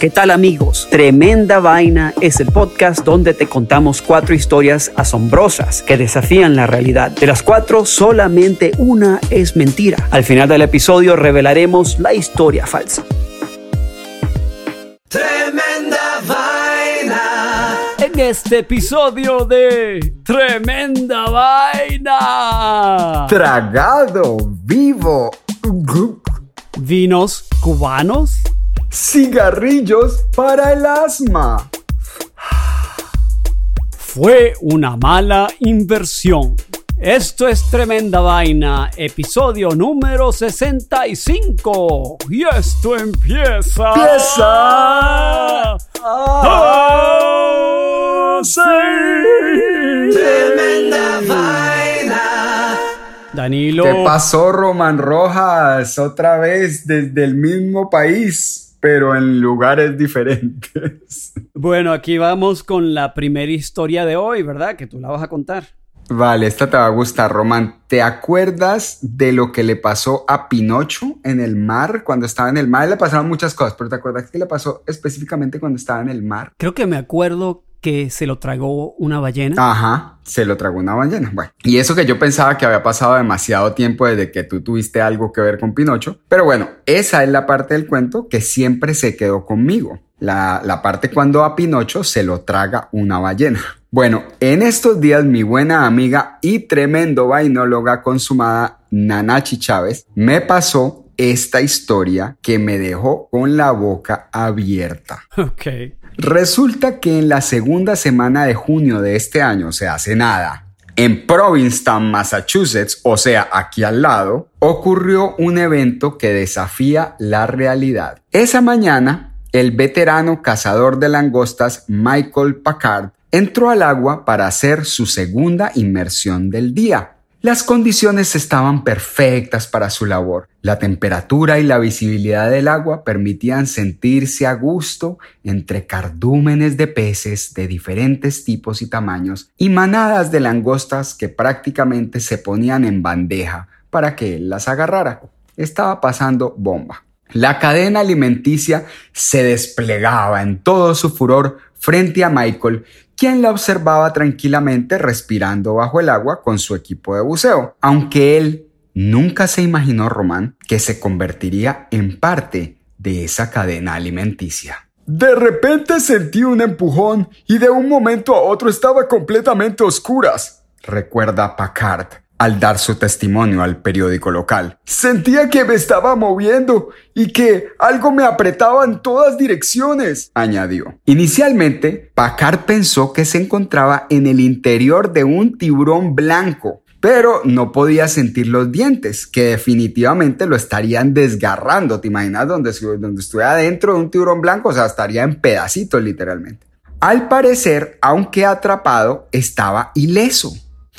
¿Qué tal amigos? Tremenda Vaina es el podcast donde te contamos cuatro historias asombrosas que desafían la realidad. De las cuatro, solamente una es mentira. Al final del episodio revelaremos la historia falsa. Tremenda vaina. En este episodio de Tremenda Vaina. Tragado vivo. Vinos cubanos. Cigarrillos para el asma. Fue una mala inversión. Esto es Tremenda Vaina, episodio número 65. Y esto empieza. Empieza. ¡Ah, sí! Tremenda vaina. Danilo. ¿Qué pasó, Roman Rojas? Otra vez desde el mismo país, pero en lugares diferentes. Bueno, aquí vamos con la primera historia de hoy, ¿verdad? Que tú la vas a contar. Vale, esta te va a gustar, Roman. ¿Te acuerdas de lo que le pasó a Pinocho en el mar? Cuando estaba en el mar le pasaron muchas cosas, pero ¿te acuerdas qué le pasó específicamente cuando estaba en el mar? Creo que me acuerdo que se lo tragó una ballena. Ajá, se lo tragó una ballena. Bueno, y eso que yo pensaba que había pasado demasiado tiempo desde que tú tuviste algo que ver con Pinocho. Pero bueno, esa es la parte del cuento que siempre se quedó conmigo. La, la parte cuando a Pinocho se lo traga una ballena. Bueno, en estos días mi buena amiga y tremendo vainóloga consumada Nanachi Chávez me pasó esta historia que me dejó con la boca abierta. Ok. Resulta que en la segunda semana de junio de este año, o sea, hace nada, en Provincetown, Massachusetts, o sea, aquí al lado, ocurrió un evento que desafía la realidad. Esa mañana, el veterano cazador de langostas Michael Packard entró al agua para hacer su segunda inmersión del día. Las condiciones estaban perfectas para su labor. La temperatura y la visibilidad del agua permitían sentirse a gusto entre cardúmenes de peces de diferentes tipos y tamaños y manadas de langostas que prácticamente se ponían en bandeja para que él las agarrara. Estaba pasando bomba. La cadena alimenticia se desplegaba en todo su furor frente a Michael, quien la observaba tranquilamente respirando bajo el agua con su equipo de buceo, aunque él nunca se imaginó, Román, que se convertiría en parte de esa cadena alimenticia. De repente sentí un empujón y de un momento a otro estaba completamente oscuras, recuerda Packard al dar su testimonio al periódico local. Sentía que me estaba moviendo y que algo me apretaba en todas direcciones, añadió. Inicialmente, Packard pensó que se encontraba en el interior de un tiburón blanco, pero no podía sentir los dientes, que definitivamente lo estarían desgarrando. ¿Te imaginas donde, donde estuviera adentro de un tiburón blanco? O sea, estaría en pedacitos literalmente. Al parecer, aunque atrapado, estaba ileso.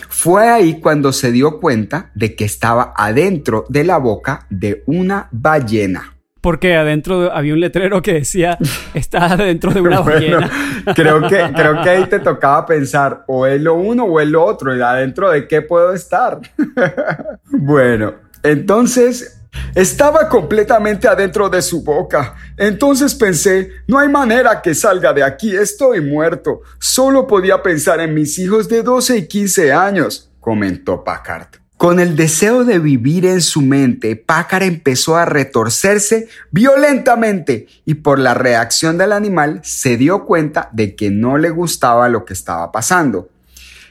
Fue ahí cuando se dio cuenta de que estaba adentro de la boca de una ballena. Porque adentro había un letrero que decía, está adentro de una ballena. Bueno, creo que, creo que ahí te tocaba pensar, o es lo uno o es lo otro, y adentro de qué puedo estar. bueno, entonces estaba completamente adentro de su boca. Entonces pensé, no hay manera que salga de aquí, estoy muerto. Solo podía pensar en mis hijos de 12 y 15 años, comentó Packard. Con el deseo de vivir en su mente, Packard empezó a retorcerse violentamente y por la reacción del animal se dio cuenta de que no le gustaba lo que estaba pasando.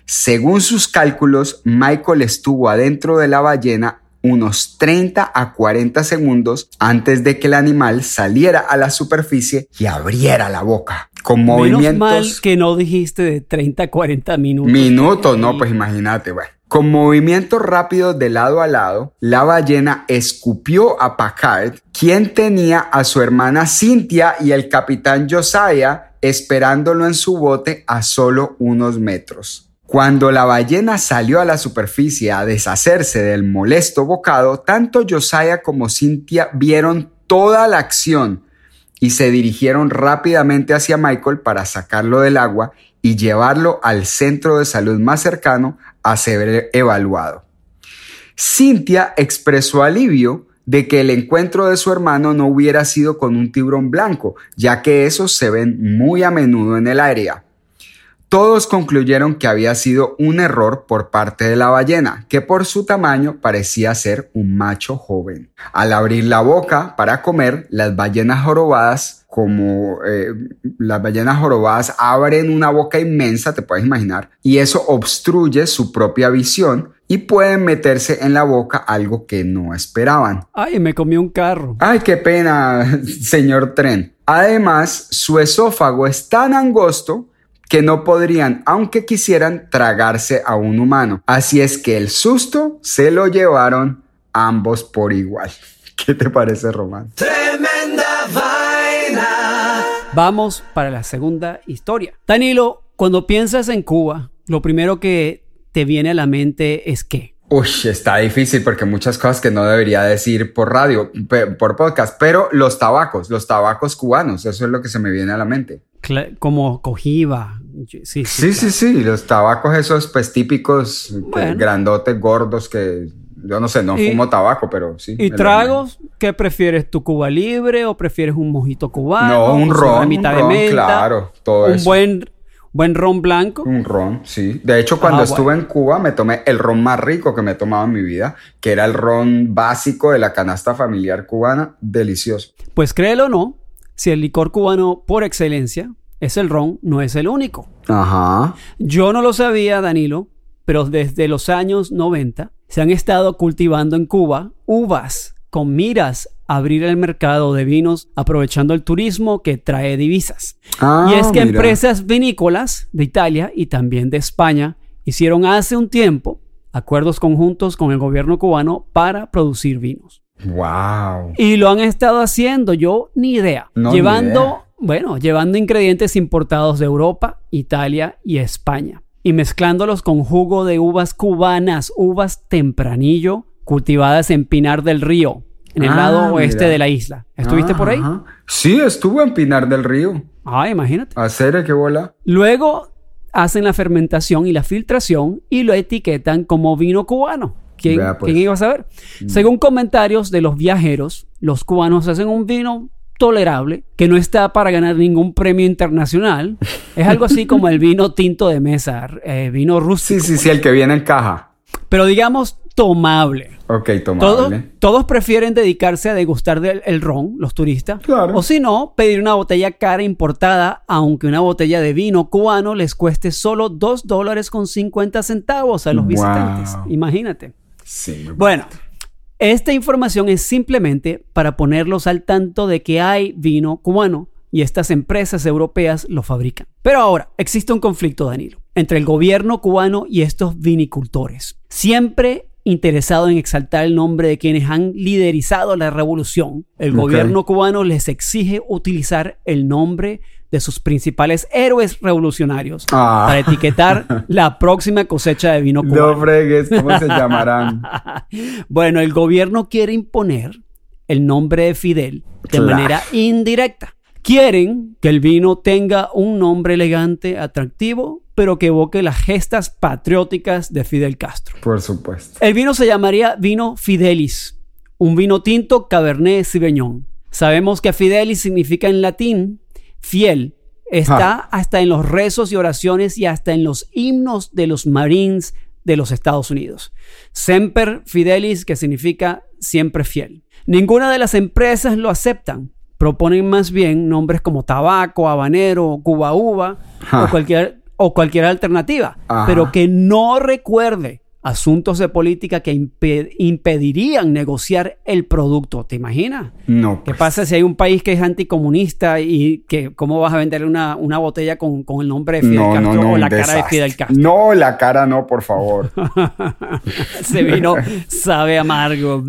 Según sus cálculos, Michael estuvo adentro de la ballena unos 30 a 40 segundos antes de que el animal saliera a la superficie y abriera la boca. Con Menos movimientos... mal que no dijiste de 30 a 40 minutos. Minutos, no, pues imagínate, bueno. Con movimientos rápidos de lado a lado, la ballena escupió a Packard, quien tenía a su hermana Cynthia y el capitán Josiah esperándolo en su bote a solo unos metros. Cuando la ballena salió a la superficie a deshacerse del molesto bocado, tanto Josiah como Cynthia vieron toda la acción y se dirigieron rápidamente hacia Michael para sacarlo del agua y llevarlo al centro de salud más cercano a ser evaluado. Cynthia expresó alivio de que el encuentro de su hermano no hubiera sido con un tiburón blanco, ya que esos se ven muy a menudo en el área. Todos concluyeron que había sido un error por parte de la ballena, que por su tamaño parecía ser un macho joven. Al abrir la boca para comer, las ballenas jorobadas, como eh, las ballenas jorobadas abren una boca inmensa, te puedes imaginar, y eso obstruye su propia visión y pueden meterse en la boca algo que no esperaban. Ay, me comió un carro. Ay, qué pena, señor tren. Además, su esófago es tan angosto que no podrían, aunque quisieran, tragarse a un humano. Así es que el susto se lo llevaron ambos por igual. ¿Qué te parece, Román? Tremenda vaina. Vamos para la segunda historia. Danilo, cuando piensas en Cuba, lo primero que te viene a la mente es qué? Uy, está difícil porque muchas cosas que no debería decir por radio, por podcast, pero los tabacos, los tabacos cubanos, eso es lo que se me viene a la mente. Como cojiba. Sí, sí, Sí, sí, sí, los tabacos esos pues típicos, Bueno. grandotes, gordos, que yo no sé, no Y- fumo tabaco, pero sí. ¿Y tragos? ¿Qué prefieres? ¿Tu Cuba libre o prefieres un mojito cubano? No, un ron, una mitad un de ron, menta, claro, todo un eso. buen, buen ron blanco. Un ron, sí. De hecho, cuando Ah, estuve bueno. en Cuba me tomé el ron más rico que me he tomado en mi vida, que era el ron básico de la canasta familiar cubana, delicioso. Pues créelo o no, si el licor cubano por excelencia es el ron, no es el único. Ajá. Yo no lo sabía, Danilo, pero desde los años 90 se han estado cultivando en Cuba uvas con miras a abrir el mercado de vinos aprovechando el turismo que trae divisas. Ah, y es que mira. empresas vinícolas de Italia y también de España hicieron hace un tiempo acuerdos conjuntos con el gobierno cubano para producir vinos. Wow. Y lo han estado haciendo, yo ni idea. No, ni llevando, idea. bueno, llevando ingredientes importados de Europa, Italia y España. Y mezclándolos con jugo de uvas cubanas, uvas tempranillo, cultivadas en Pinar del Río, en el Ah, lado oeste mira. de la isla. ¿Estuviste por ahí? Ajá. Sí, estuve en Pinar del Río. Ah, imagínate. Hacer qué bola. Luego hacen la fermentación y la filtración y lo etiquetan como vino cubano. ¿Quién, Vea, pues. quién iba a saber? Según comentarios de los viajeros, los cubanos hacen un vino tolerable que no está para ganar ningún premio internacional. Es algo así como el vino tinto de mesa, eh, vino rústico. Sí, sí, sí, el que viene en caja. Pero digamos tomable. Ok, Todos, tomable. todos prefieren dedicarse a degustar del el ron, los turistas. Claro. O si no, pedir una botella cara importada, aunque una botella de vino cubano les cueste solo 2 dólares con 50 centavos a los Wow. visitantes. Imagínate. Sí. muy Bueno, esta información es simplemente para ponerlos al tanto de que hay vino cubano y estas empresas europeas lo fabrican. Pero ahora, existe un conflicto, Danilo, entre el gobierno cubano y estos vinicultores. Siempre interesado en exaltar el nombre de quienes han liderizado la revolución, el gobierno cubano les exige utilizar el nombre de sus principales héroes revolucionarios Ah. para etiquetar la próxima cosecha de vino cubano. No fregues, ¿cómo se llamarán? bueno, el gobierno quiere imponer el nombre de Fidel de Claro. manera indirecta. Quieren que el vino tenga un nombre elegante, atractivo, pero que evoque las gestas patrióticas de Fidel Castro. Por supuesto. El vino se llamaría vino Fidelis, un vino tinto Cabernet Sauvignon. Sabemos que Fidelis significa en latín fiel. Está hasta en los rezos y oraciones y hasta en los himnos de los Marines de los Estados Unidos. Semper Fidelis, que significa siempre fiel. Ninguna de las empresas lo aceptan. Proponen más bien nombres como tabaco, habanero, cuba uva o cualquier, o cualquier alternativa, Ajá. pero que no recuerde asuntos de política que impe- impedirían negociar el producto. ¿Te imaginas? No. ¿Qué pues. pasa si hay un país que es anticomunista y que cómo vas a vender una, una botella con, con el nombre de Fidel No, Castro no, no. o la cara de. Fidel Castro? No, la cara no, por favor. Ese vino sabe amargo.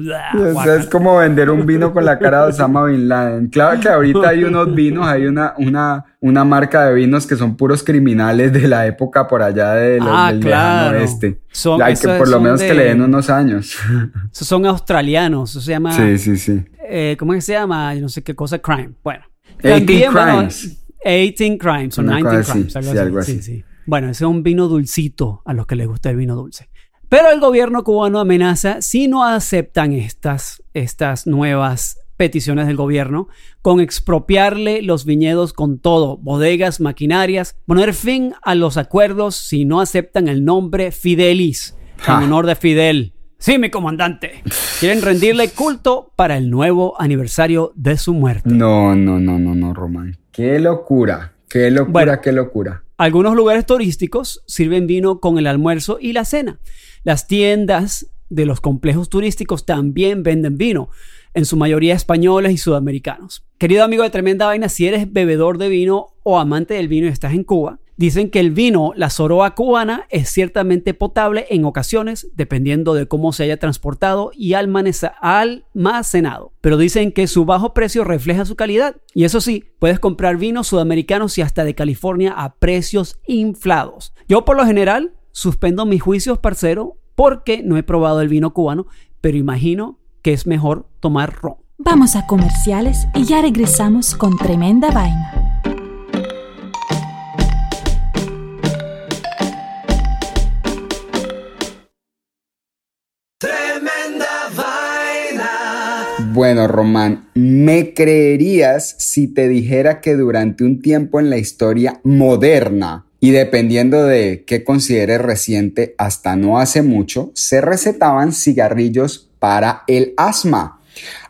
Es como vender un vino con la cara de Osama Bin Laden. Claro que ahorita hay unos vinos, hay una, una una marca de vinos que son puros criminales de la época por allá de ah, del claro. oeste. Son, Hay que por lo menos que le den unos años. Esos son australianos, eso se llama... Sí, sí, sí. Eh, ¿Cómo es que se llama? Yo no sé qué cosa, crime. Bueno. 18 Crimes. 18 Crimes o 19 Crimes. Algo, así. Sí, sí. Bueno, ese es un vino dulcito a los que les gusta el vino dulce. Pero el gobierno cubano amenaza si no aceptan estas, estas nuevas peticiones del gobierno con expropiarle los viñedos con todo, bodegas, maquinarias, poner fin a los acuerdos si no aceptan el nombre Fidelis, en honor de Fidel. Sí, mi comandante. Quieren rendirle culto para el nuevo aniversario de su muerte. No, no, no, no, no, Román. Qué locura, qué locura, qué locura. Algunos lugares turísticos sirven vino con el almuerzo y la cena. Las tiendas de los complejos turísticos también venden vino en su mayoría españoles y sudamericanos. Querido amigo de Tremenda Vaina, si eres bebedor de vino o amante del vino y estás en Cuba, dicen que el vino, la soroa cubana, es ciertamente potable en ocasiones, dependiendo de cómo se haya transportado y almacenado. Pero dicen que su bajo precio refleja su calidad. Y eso sí, puedes comprar vinos sudamericanos y hasta de California a precios inflados. Yo por lo general suspendo mis juicios, parcero, porque no he probado el vino cubano, pero imagino que es mejor tomar ron. Vamos a comerciales y ya regresamos con tremenda vaina. Tremenda vaina. Bueno, Román, ¿me creerías si te dijera que durante un tiempo en la historia moderna y dependiendo de qué consideres reciente hasta no hace mucho, se recetaban cigarrillos para el asma,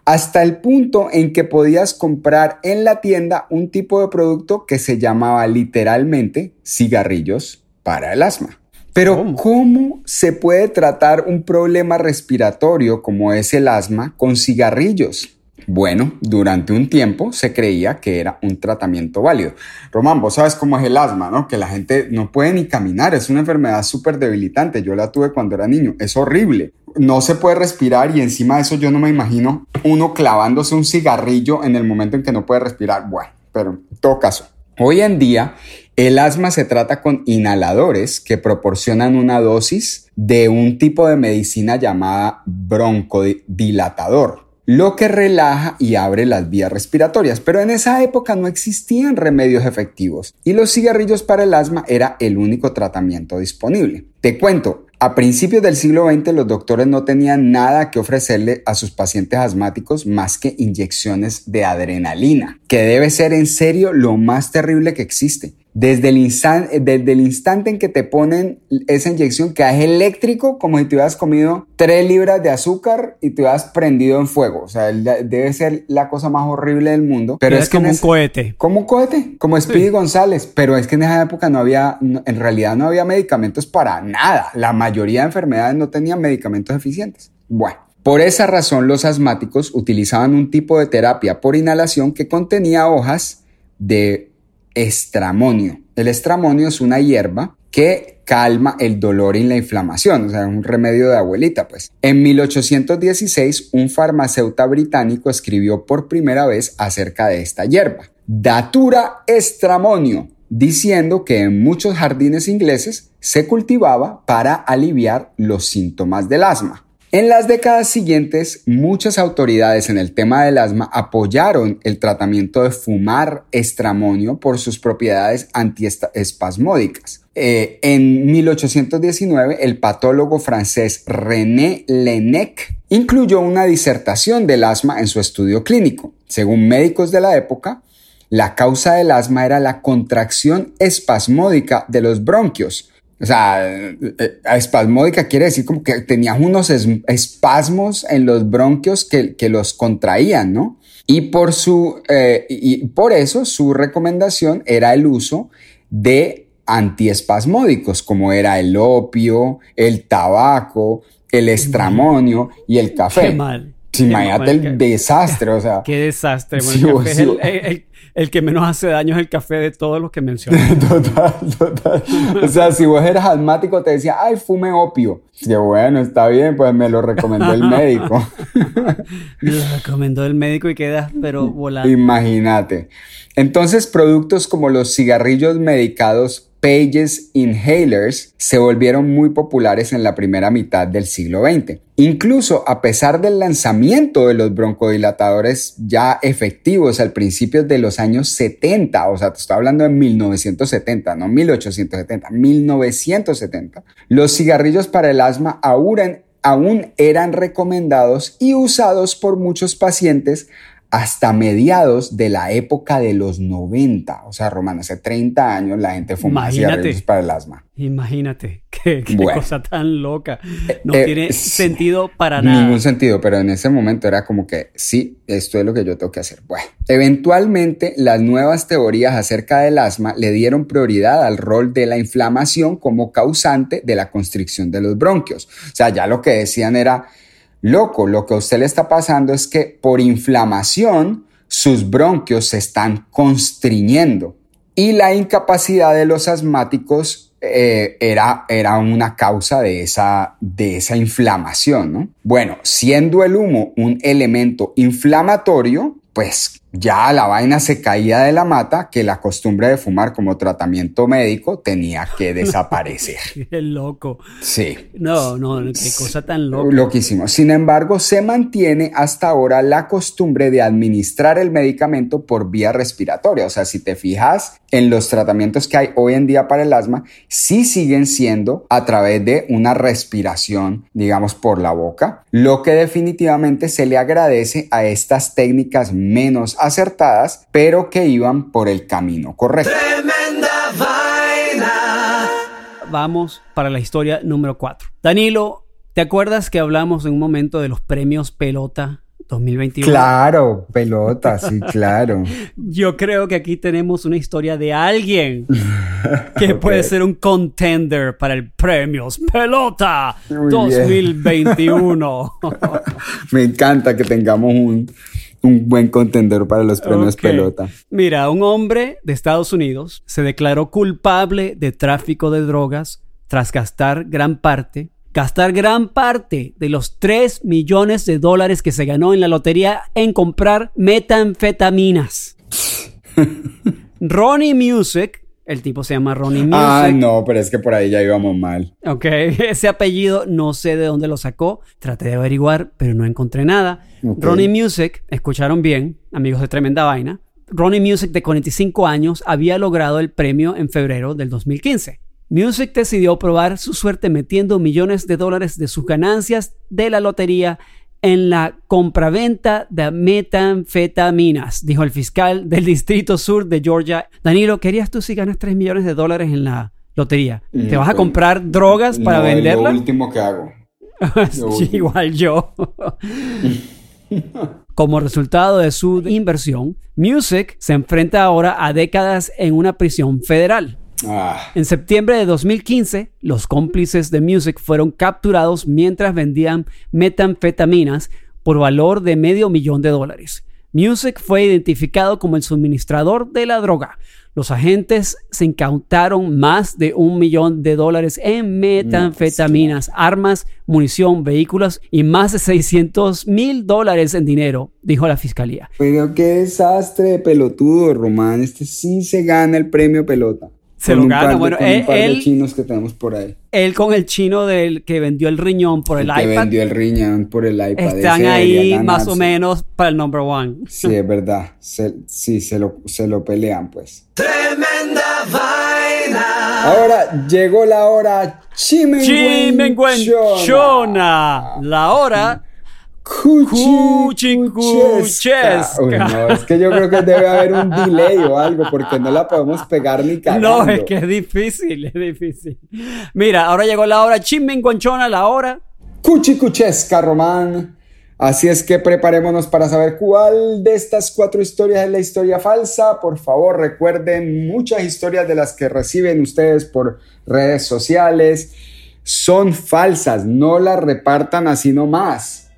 hasta el punto en que podías comprar en la tienda un tipo de producto que se llamaba literalmente cigarrillos para el asma. Pero ¿cómo se puede tratar un problema respiratorio como es el asma con cigarrillos? Bueno, durante un tiempo se creía que era un tratamiento válido. Román, vos sabes cómo es el asma, ¿no? Que la gente no puede ni caminar, es una enfermedad súper debilitante. Yo la tuve cuando era niño, es horrible. No se puede respirar y encima de eso yo no me imagino uno clavándose un cigarrillo en el momento en que no puede respirar. Bueno, pero en todo caso, hoy en día el asma se trata con inhaladores que proporcionan una dosis de un tipo de medicina llamada broncodilatador lo que relaja y abre las vías respiratorias. Pero en esa época no existían remedios efectivos y los cigarrillos para el asma era el único tratamiento disponible. Te cuento, a principios del siglo XX los doctores no tenían nada que ofrecerle a sus pacientes asmáticos más que inyecciones de adrenalina, que debe ser en serio lo más terrible que existe. Desde el, instante, desde el instante en que te ponen esa inyección, que es eléctrico, como si te hubieras comido 3 libras de azúcar y te hubieras prendido en fuego. O sea, debe ser la cosa más horrible del mundo. Pero es, como un cohete. Como un cohete, como Speedy González. Pero es que en esa época no había, en realidad no había medicamentos para nada. La mayoría de enfermedades no tenían medicamentos eficientes. Bueno. Por esa razón los asmáticos utilizaban un tipo de terapia por inhalación que contenía hojas de estramonio. El estramonio es una hierba que calma el dolor y la inflamación, o sea, es un remedio de abuelita, pues. En 1816, un farmacéutico británico escribió por primera vez acerca de esta hierba, Datura estramonio, diciendo que en muchos jardines ingleses se cultivaba para aliviar los síntomas del asma. En las décadas siguientes, muchas autoridades en el tema del asma apoyaron el tratamiento de fumar estramonio por sus propiedades antiespasmódicas. Eh, en 1819, el patólogo francés René Lenec incluyó una disertación del asma en su estudio clínico. Según médicos de la época, la causa del asma era la contracción espasmódica de los bronquios, o sea, eh, espasmódica quiere decir como que tenías unos espasmos en los bronquios que, que los contraían, ¿no? Y por, su, eh, y por eso su recomendación era el uso de antiespasmódicos, como era el opio, el tabaco, el estramonio y el café. Qué mal. Sí, imagínate el desastre, o sea. Qué desastre. Bueno, Sí, el, café es sí, el, vos- el- el- el que menos hace daño es el café de todos los que mencioné. Total, total. O sea, si vos eras asmático, te decía, ay, fume opio. Que bueno, está bien, pues me lo recomendó el médico. Me lo recomendó el médico y quedas, pero volando. Imagínate. Entonces, productos como los cigarrillos medicados Pages Inhalers se volvieron muy populares en la primera mitad del siglo XX. Incluso a pesar del lanzamiento de los broncodilatadores ya efectivos al principio de los años 70, o sea, te estoy hablando de 1970, no 1870, 1970, los cigarrillos para el asma aún eran- aún eran recomendados y usados por muchos pacientes hasta mediados de la época de los 90. O sea, Román, hace 30 años la gente fumaba cigarrillos para el asma. Imagínate, qué, qué Bueno. cosa tan loca. No Eh, tiene sentido para nada. Ningún sentido, pero en ese momento era como que sí, esto es lo que yo tengo que hacer. Bueno, eventualmente las nuevas teorías acerca del asma le dieron prioridad al rol de la inflamación como causante de la constricción de los bronquios. O sea, ya lo que decían era, loco, lo que a usted le está pasando es que por inflamación sus bronquios se están constriñendo y la incapacidad de los asmáticos eh, era, era una causa de esa, de esa inflamación, ¿no? Bueno, siendo el humo un elemento inflamatorio, pues ya la vaina se caía de la mata que la costumbre de fumar como tratamiento médico tenía que desaparecer. Qué loco. Sí. No, no, qué cosa tan loca. Loquísimo. Sin embargo, se mantiene hasta ahora la costumbre de administrar el medicamento por vía respiratoria. O sea, si te fijas en los tratamientos que hay hoy en día para el asma, sí siguen siendo a través de una respiración, digamos, por la boca, lo que definitivamente se le agradece a estas técnicas menos acertadas, pero que iban por el camino correcto. Tremenda vaina. Vamos para la historia número 4. Danilo, ¿te acuerdas que hablamos en un momento de los premios Pelota 2021? Claro, pelota, sí, claro. Yo creo que aquí tenemos una historia de alguien que puede ser un contender para el Premios Pelota Muy 2021. Me encanta que tengamos un, un buen contendor para los premios pelota. Mira, un hombre de Estados Unidos se declaró culpable de tráfico de drogas tras gastar gran parte, gastar gran parte de los 3 millones de dólares que se ganó en la lotería en comprar metanfetaminas. Ronnie Music, el tipo se llama Ronnie Music. Ah, no, pero es que por ahí ya íbamos mal. Ok, ese apellido no sé de dónde lo sacó. Traté de averiguar, pero no encontré nada. Ronnie Music, escucharon bien, amigos de Tremenda Vaina. Ronnie Music, de 45 años, había logrado el premio en febrero del 2015. Music decidió probar su suerte metiendo millones de dólares de sus ganancias de la lotería en la compraventa de metanfetaminas, dijo el fiscal del Distrito Sur de Georgia. Danilo, ¿querías tú si ganas 3 millones de dólares en la lotería? ¿Te Mm, vas a pues, comprar drogas para No, es? Lo último que hago. Sí, igual yo. Como resultado de su inversión, Music se enfrenta ahora a décadas en una prisión federal. Ah, En septiembre de 2015, los cómplices de Music fueron capturados mientras vendían metanfetaminas por valor de medio millón de dólares. Music fue identificado como el suministrador de la droga. Los agentes se incautaron más de un millón de dólares en metanfetaminas, armas, munición, vehículos y más de 600 mil dólares en dinero, dijo la fiscalía. pero qué desastre de pelotudo, Román. Este sí se gana el premio pelota. Se Con lo gana, bueno, con él- un par de él- chinos que tenemos por ahí. Él con el chino del que vendió el riñón por el, que iPad vendió el riñón por el iPad. están ese ahí más o menos para el number one. Sí, es verdad. Se- sí, se lo, se lo pelean, pues. Tremenda vaina. Ahora llegó la hora Chimenguenchona, la hora Cuchicuchesca. Uy, no, es que yo creo que debe haber un delay o algo porque no la podemos pegar ni cagando. No, es que es difícil, es difícil. Mira, ahora llegó la hora chimenguenchona, la hora Cuchicuchesca, Román. Así es que preparémonos para saber cuál de estas cuatro historias es la historia falsa. Por favor, recuerden muchas historias de las que reciben ustedes por redes sociales son falsas. No las repartan así nomás.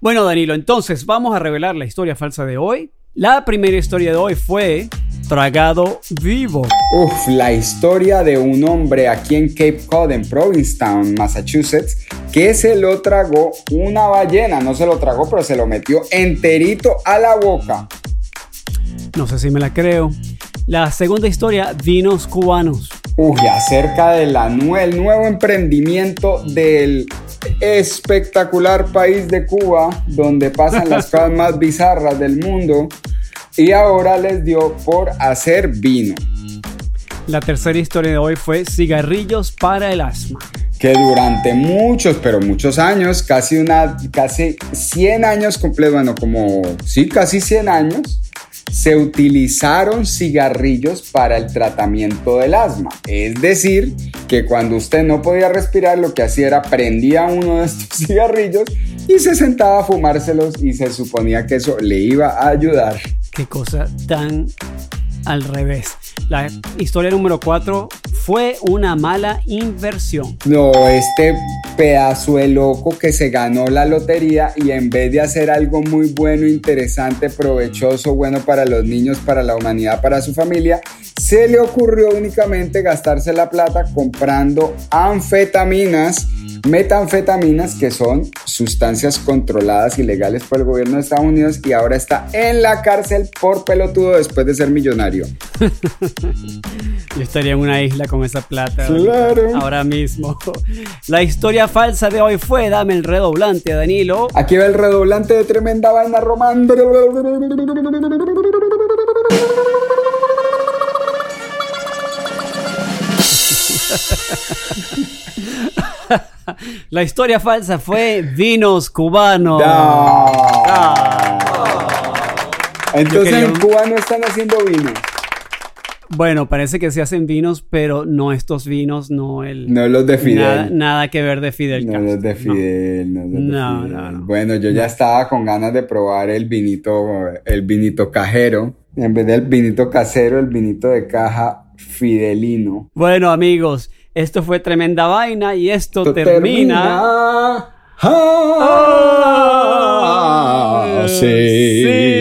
Bueno, Danilo, entonces vamos a revelar la historia falsa de hoy. La primera historia de hoy fue tragado vivo. Uf, la historia de un hombre aquí en Cape Cod, en Provincetown, Massachusetts, que se lo tragó una ballena. No se lo tragó, pero se lo metió enterito a la boca. No sé si me la creo. La segunda historia, vinos cubanos. Uy, acerca del nuevo emprendimiento del espectacular país de Cuba, donde pasan las cosas más bizarras del mundo, y ahora les dio por hacer vino. La tercera historia de hoy fue cigarrillos para el asma. Que durante muchos, pero muchos años, casi una, casi 100 años completos, bueno, como, sí, casi 100 años, se utilizaron cigarrillos para el tratamiento del asma. Es decir, que cuando usted no podía respirar, lo que hacía era prendía uno de estos cigarrillos y se sentaba a fumárselos y se suponía que eso le iba a ayudar. Qué cosa tan al revés. La historia número 4 fue una mala inversión. No, este pedazo de loco que se ganó la lotería y en vez de hacer algo muy bueno, interesante, provechoso, bueno para los niños, para la humanidad, para su familia, se le ocurrió únicamente gastarse la plata comprando anfetaminas metanfetaminas, que son sustancias controladas y legales por el gobierno de Estados Unidos y ahora está en la cárcel por pelotudo después de ser millonario. Yo estaría en una isla con esa plata Claro. ahora mismo. La historia falsa de hoy fue, dame el redoblante, Danilo. Aquí va el redoblante de tremenda vaina román. La historia falsa fue vinos cubanos. Ah. Entonces en Cuba no están haciendo vino. Bueno, parece que se hacen vinos, pero no estos vinos, no el... No los de Fidel. Nada, nada que ver de Fidel No Castro, los de Fidel, no, los de No, Fidel. no, no. Bueno, yo ya estaba con ganas de probar el vinito, el vinito cajero. En vez del vinito casero, el vinito de caja fidelino. Bueno, amigos, esto fue tremenda vaina y esto, termina. Ah, sí. sí.